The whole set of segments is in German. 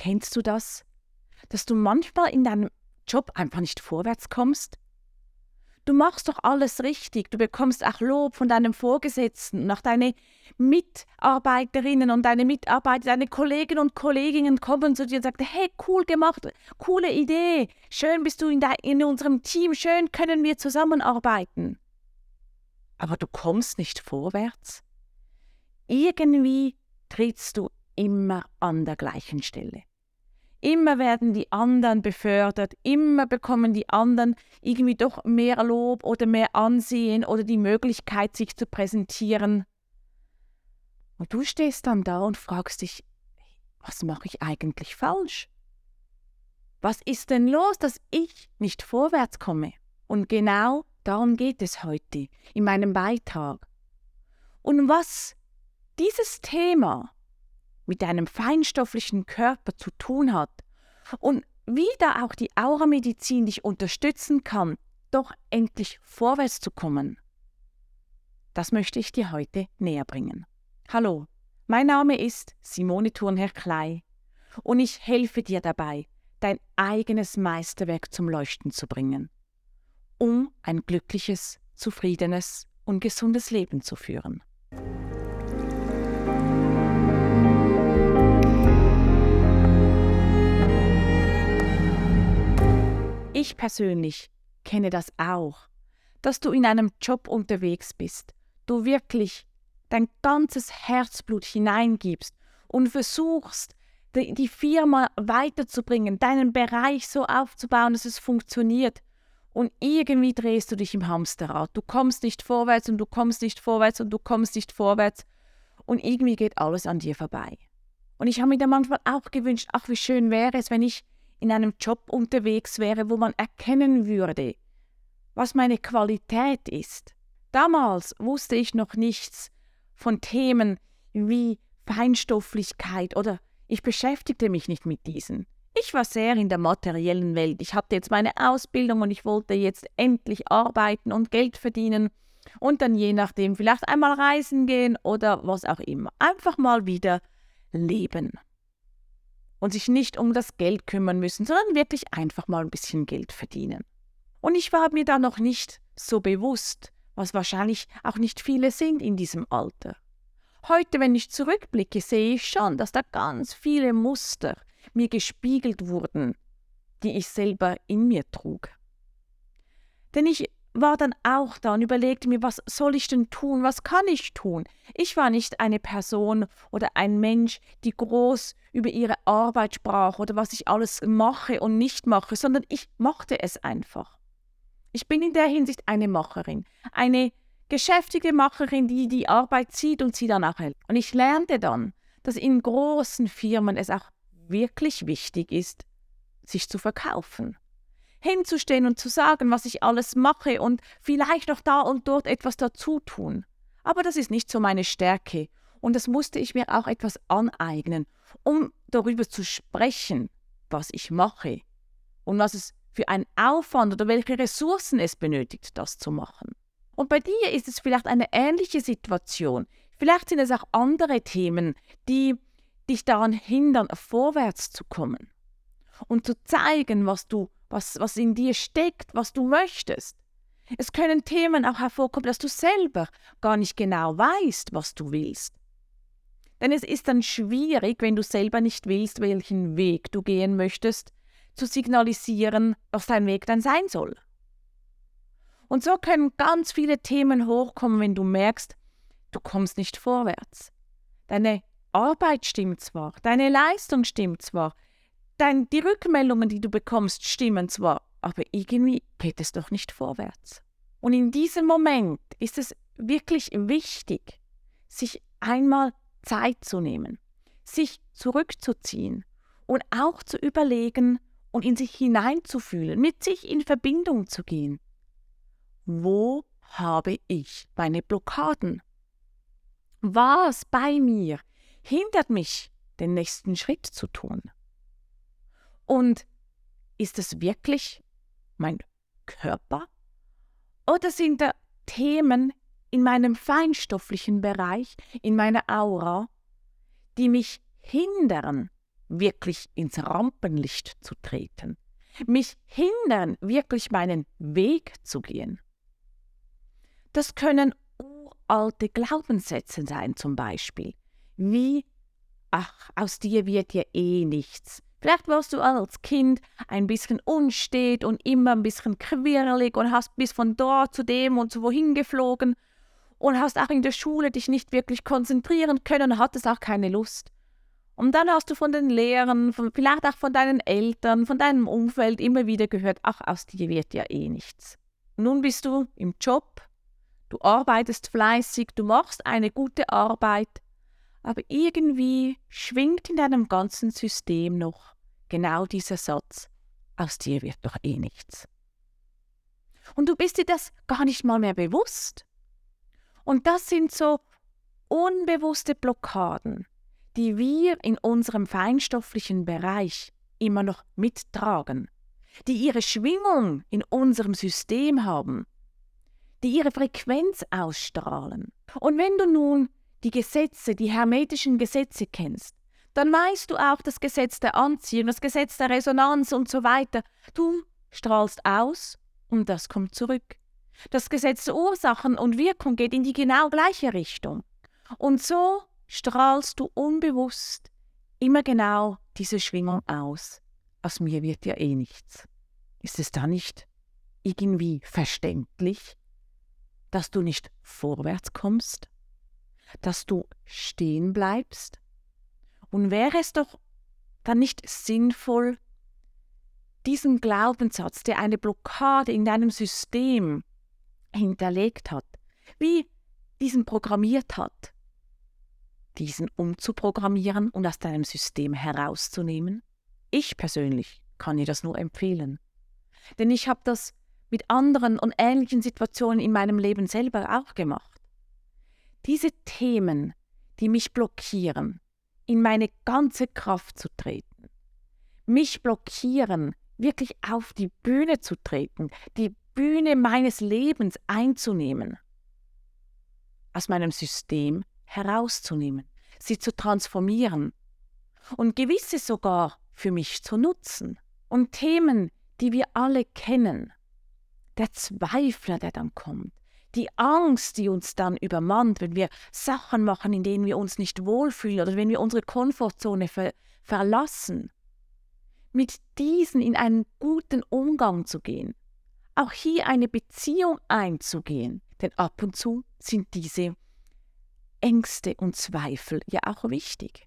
Kennst du das? Dass du manchmal in deinem Job einfach nicht vorwärts kommst? Du machst doch alles richtig. Du bekommst auch Lob von deinem Vorgesetzten und auch deine Mitarbeiterinnen und deine Mitarbeiter, deine Kolleginnen und Kollegen kommen zu dir und sagen, hey, cool gemacht, coole Idee, schön bist du in, in unserem Team, schön können wir zusammenarbeiten. Aber du kommst nicht vorwärts. Irgendwie trittst du immer an der gleichen Stelle. Immer werden die anderen befördert, immer bekommen die anderen irgendwie doch mehr Lob oder mehr Ansehen oder die Möglichkeit, sich zu präsentieren. Und du stehst dann da und fragst dich, was mache ich eigentlich falsch? Was ist denn los, dass ich nicht vorwärts komme? Und genau darum geht es heute in meinem Beitrag. Und was dieses Thema mit deinem feinstofflichen Körper zu tun hat und wie da auch die Auramedizin dich unterstützen kann, doch endlich vorwärts zu kommen. Das möchte ich dir heute näher bringen. Hallo, mein Name ist Simone Thurnherr-Klei und ich helfe dir dabei, dein eigenes Meisterwerk zum Leuchten zu bringen, um ein glückliches, zufriedenes und gesundes Leben zu führen. Ich persönlich kenne das auch, dass du in einem Job unterwegs bist, du wirklich dein ganzes Herzblut hineingibst und versuchst, die Firma weiterzubringen, deinen Bereich so aufzubauen, dass es funktioniert. Und irgendwie drehst du dich im Hamsterrad. Du kommst nicht vorwärts und du kommst nicht vorwärts und du kommst nicht vorwärts. Und irgendwie geht alles an dir vorbei. Und ich habe mir da manchmal auch gewünscht, ach, wie schön wäre es, wenn ich in einem Job unterwegs wäre, wo man erkennen würde, was meine Qualität ist. Damals wusste ich noch nichts von Themen wie Feinstofflichkeit oder ich beschäftigte mich nicht mit diesen. Ich war sehr in der materiellen Welt. Ich hatte jetzt meine Ausbildung und ich wollte jetzt endlich arbeiten und Geld verdienen und dann je nachdem vielleicht einmal reisen gehen oder was auch immer. Einfach mal wieder leben und sich nicht um das Geld kümmern müssen, sondern wirklich einfach mal ein bisschen Geld verdienen. Und ich war mir da noch nicht so bewusst, was wahrscheinlich auch nicht viele sind in diesem Alter. Heute, wenn ich zurückblicke, sehe ich schon, dass da ganz viele Muster mir gespiegelt wurden, die ich selber in mir trug. Denn ich war dann auch da und überlegte mir, was soll ich denn tun, was kann ich tun? Ich war nicht eine Person oder ein Mensch, die groß über ihre Arbeit sprach oder was ich alles mache und nicht mache, sondern ich mochte es einfach. Ich bin in der Hinsicht eine Macherin, eine geschäftige Macherin, die die Arbeit sieht und sie dann auch hält. Und ich lernte dann, dass in großen Firmen es auch wirklich wichtig ist, sich zu verkaufen hinzustehen und zu sagen, was ich alles mache und vielleicht noch da und dort etwas dazu tun. Aber das ist nicht so meine Stärke und das musste ich mir auch etwas aneignen, um darüber zu sprechen, was ich mache und was es für einen Aufwand oder welche Ressourcen es benötigt, das zu machen. Und bei dir ist es vielleicht eine ähnliche Situation. Vielleicht sind es auch andere Themen, die dich daran hindern, vorwärts zu kommen und zu zeigen, was du was, was in dir steckt, was du möchtest. Es können Themen auch hervorkommen, dass du selber gar nicht genau weißt, was du willst. Denn es ist dann schwierig, wenn du selber nicht willst, welchen Weg du gehen möchtest, zu signalisieren, was dein Weg dann sein soll. Und so können ganz viele Themen hochkommen, wenn du merkst, du kommst nicht vorwärts. Deine Arbeit stimmt zwar, deine Leistung stimmt zwar, dein, die Rückmeldungen, die du bekommst, stimmen zwar, aber irgendwie geht es doch nicht vorwärts. Und in diesem Moment ist es wirklich wichtig, sich einmal Zeit zu nehmen, sich zurückzuziehen und auch zu überlegen und in sich hineinzufühlen, mit sich in Verbindung zu gehen. Wo habe ich meine Blockaden? Was bei mir hindert mich, den nächsten Schritt zu tun? Und ist es wirklich mein Körper? Oder sind da Themen in meinem feinstofflichen Bereich, in meiner Aura, die mich hindern, wirklich ins Rampenlicht zu treten, mich hindern, wirklich meinen Weg zu gehen. Das können uralte Glaubenssätze sein zum Beispiel, wie ach, aus dir wird ja eh nichts. Vielleicht warst du als Kind ein bisschen unstet und immer ein bisschen quirlig und hast bis von dort zu dem und zu wohin geflogen und hast auch in der Schule dich nicht wirklich konzentrieren können und hattest auch keine Lust. Und dann hast du von den Lehrern, von, vielleicht auch von deinen Eltern, von deinem Umfeld immer wieder gehört, ach, aus dir wird ja eh nichts. Nun bist du im Job, du arbeitest fleißig, du machst eine gute Arbeit, aber irgendwie schwingt in deinem ganzen System noch genau dieser Satz, aus dir wird doch eh nichts. Und du bist dir das gar nicht mal mehr bewusst. Und das sind so unbewusste Blockaden, die wir in unserem feinstofflichen Bereich immer noch mittragen, die ihre Schwingung in unserem System haben, die ihre Frequenz ausstrahlen. Und wenn du nun die Gesetze, die hermetischen Gesetze kennst, dann weißt du auch das Gesetz der Anziehung, das Gesetz der Resonanz und so weiter. Du strahlst aus und das kommt zurück. Das Gesetz der Ursachen und Wirkung geht in die genau gleiche Richtung. Und so strahlst du unbewusst immer genau diese Schwingung aus. Aus mir wird ja eh nichts. Ist es da nicht irgendwie verständlich, dass du nicht vorwärts kommst, dass du stehen bleibst? Und wäre es doch dann nicht sinnvoll, diesen Glaubenssatz, der eine Blockade in deinem System hinterlegt hat, wie diesen programmiert hat, diesen umzuprogrammieren und aus deinem System herauszunehmen? Ich persönlich kann dir das nur empfehlen. Denn ich habe das mit anderen und ähnlichen Situationen in meinem Leben selber auch gemacht. Diese Themen, die mich blockieren, in meine ganze Kraft zu treten, mich blockieren, wirklich auf die Bühne zu treten, die Bühne meines Lebens einzunehmen, aus meinem System herauszunehmen, sie zu transformieren und gewisse sogar für mich zu nutzen. Und Themen, die wir alle kennen, der Zweifler, der dann kommt, die Angst, die uns dann übermannt, wenn wir Sachen machen, in denen wir uns nicht wohlfühlen oder wenn wir unsere Komfortzone ver verlassen, mit diesen in einen guten Umgang zu gehen, auch hier eine Beziehung einzugehen, denn ab und zu sind diese Ängste und Zweifel ja auch wichtig,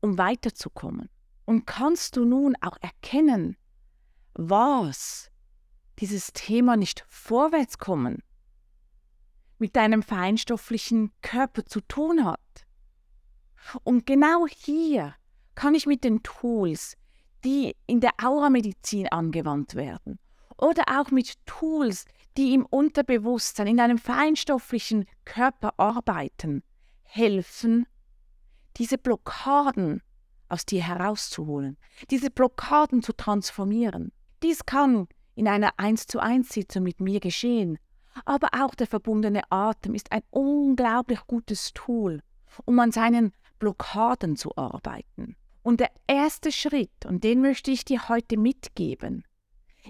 um weiterzukommen. Und kannst du nun auch erkennen, was dieses Thema nicht vorwärts kommen mit deinem feinstofflichen Körper zu tun hat. Und genau hier kann ich mit den Tools, die in der Auramedizin angewandt werden, oder auch mit Tools, die im Unterbewusstsein, in deinem feinstofflichen Körper arbeiten, helfen, diese Blockaden aus dir herauszuholen, diese Blockaden zu transformieren. Dies kann in einer 1 zu 1 Sitzung mit mir geschehen, aber auch der verbundene Atem ist ein unglaublich gutes Tool, um an seinen Blockaden zu arbeiten. Und der erste Schritt, und den möchte ich dir heute mitgeben,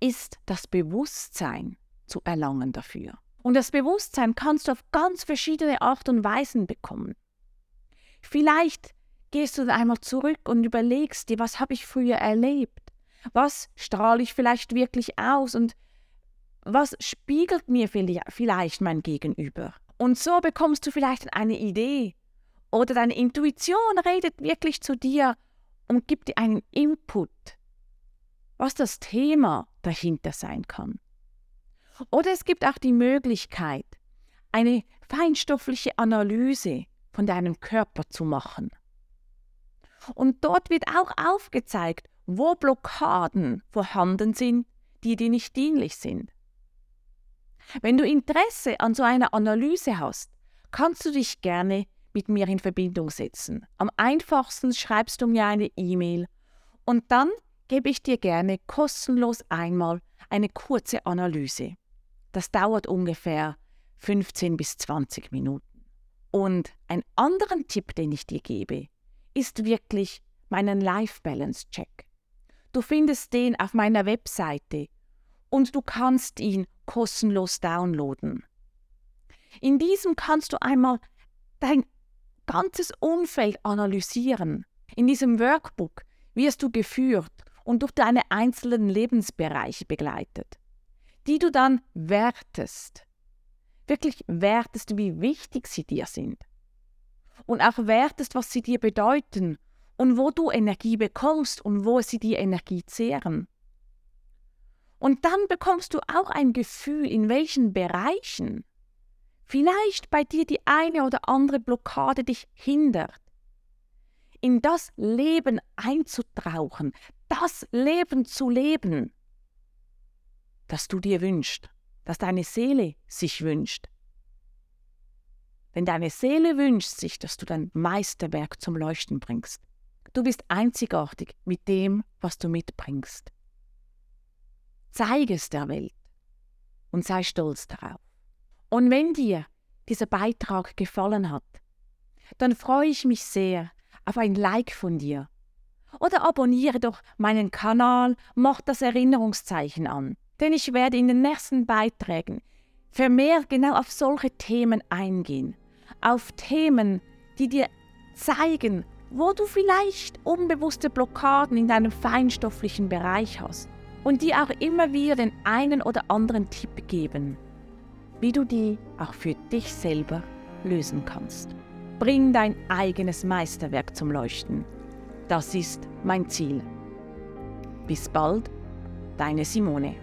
ist das Bewusstsein zu erlangen dafür. Und das Bewusstsein kannst du auf ganz verschiedene Art und Weisen bekommen. Vielleicht gehst du einmal zurück und überlegst dir, was habe ich früher erlebt? Was strahle ich vielleicht wirklich aus und was spiegelt mir vielleicht mein Gegenüber? Und so bekommst du vielleicht eine Idee oder deine Intuition redet wirklich zu dir und gibt dir einen Input, was das Thema dahinter sein kann. Oder es gibt auch die Möglichkeit, eine feinstoffliche Analyse von deinem Körper zu machen. Und dort wird auch aufgezeigt, wo Blockaden vorhanden sind, die dir nicht dienlich sind. Wenn du Interesse an so einer Analyse hast, kannst du dich gerne mit mir in Verbindung setzen. Am einfachsten schreibst du mir eine E-Mail und dann gebe ich dir gerne kostenlos einmal eine kurze Analyse. Das dauert ungefähr 15 bis 20 Minuten. Und ein anderen Tipp, den ich dir gebe, ist wirklich meinen Life Balance Check. Du findest den auf meiner Webseite und du kannst ihn kostenlos downloaden. In diesem kannst du einmal dein ganzes Umfeld analysieren. In diesem Workbook wirst du geführt und durch deine einzelnen Lebensbereiche begleitet, die du dann wertest. Wirklich wertest, wie wichtig sie dir sind. Und auch wertest, was sie dir bedeuten und wo du Energie bekommst und wo sie dir Energie zehren. Und dann bekommst du auch ein Gefühl, in welchen Bereichen vielleicht bei dir die eine oder andere Blockade dich hindert. In das Leben einzutauchen, das Leben zu leben, das du dir wünschst, das deine Seele sich wünscht. Denn deine Seele wünscht sich, dass du dein Meisterwerk zum Leuchten bringst. Du bist einzigartig mit dem, was du mitbringst. Zeige es der Welt und sei stolz darauf. Und wenn dir dieser Beitrag gefallen hat, dann freue ich mich sehr auf ein Like von dir. Oder abonniere doch meinen Kanal, mach das Erinnerungszeichen an, denn ich werde in den nächsten Beiträgen vermehrt genau auf solche Themen eingehen, auf Themen, die dir zeigen, wo du vielleicht unbewusste Blockaden in deinem feinstofflichen Bereich hast und die auch immer wieder den einen oder anderen Tipp geben, wie du die auch für dich selber lösen kannst. Bring dein eigenes Meisterwerk zum Leuchten. Das ist mein Ziel. Bis bald, deine Simone.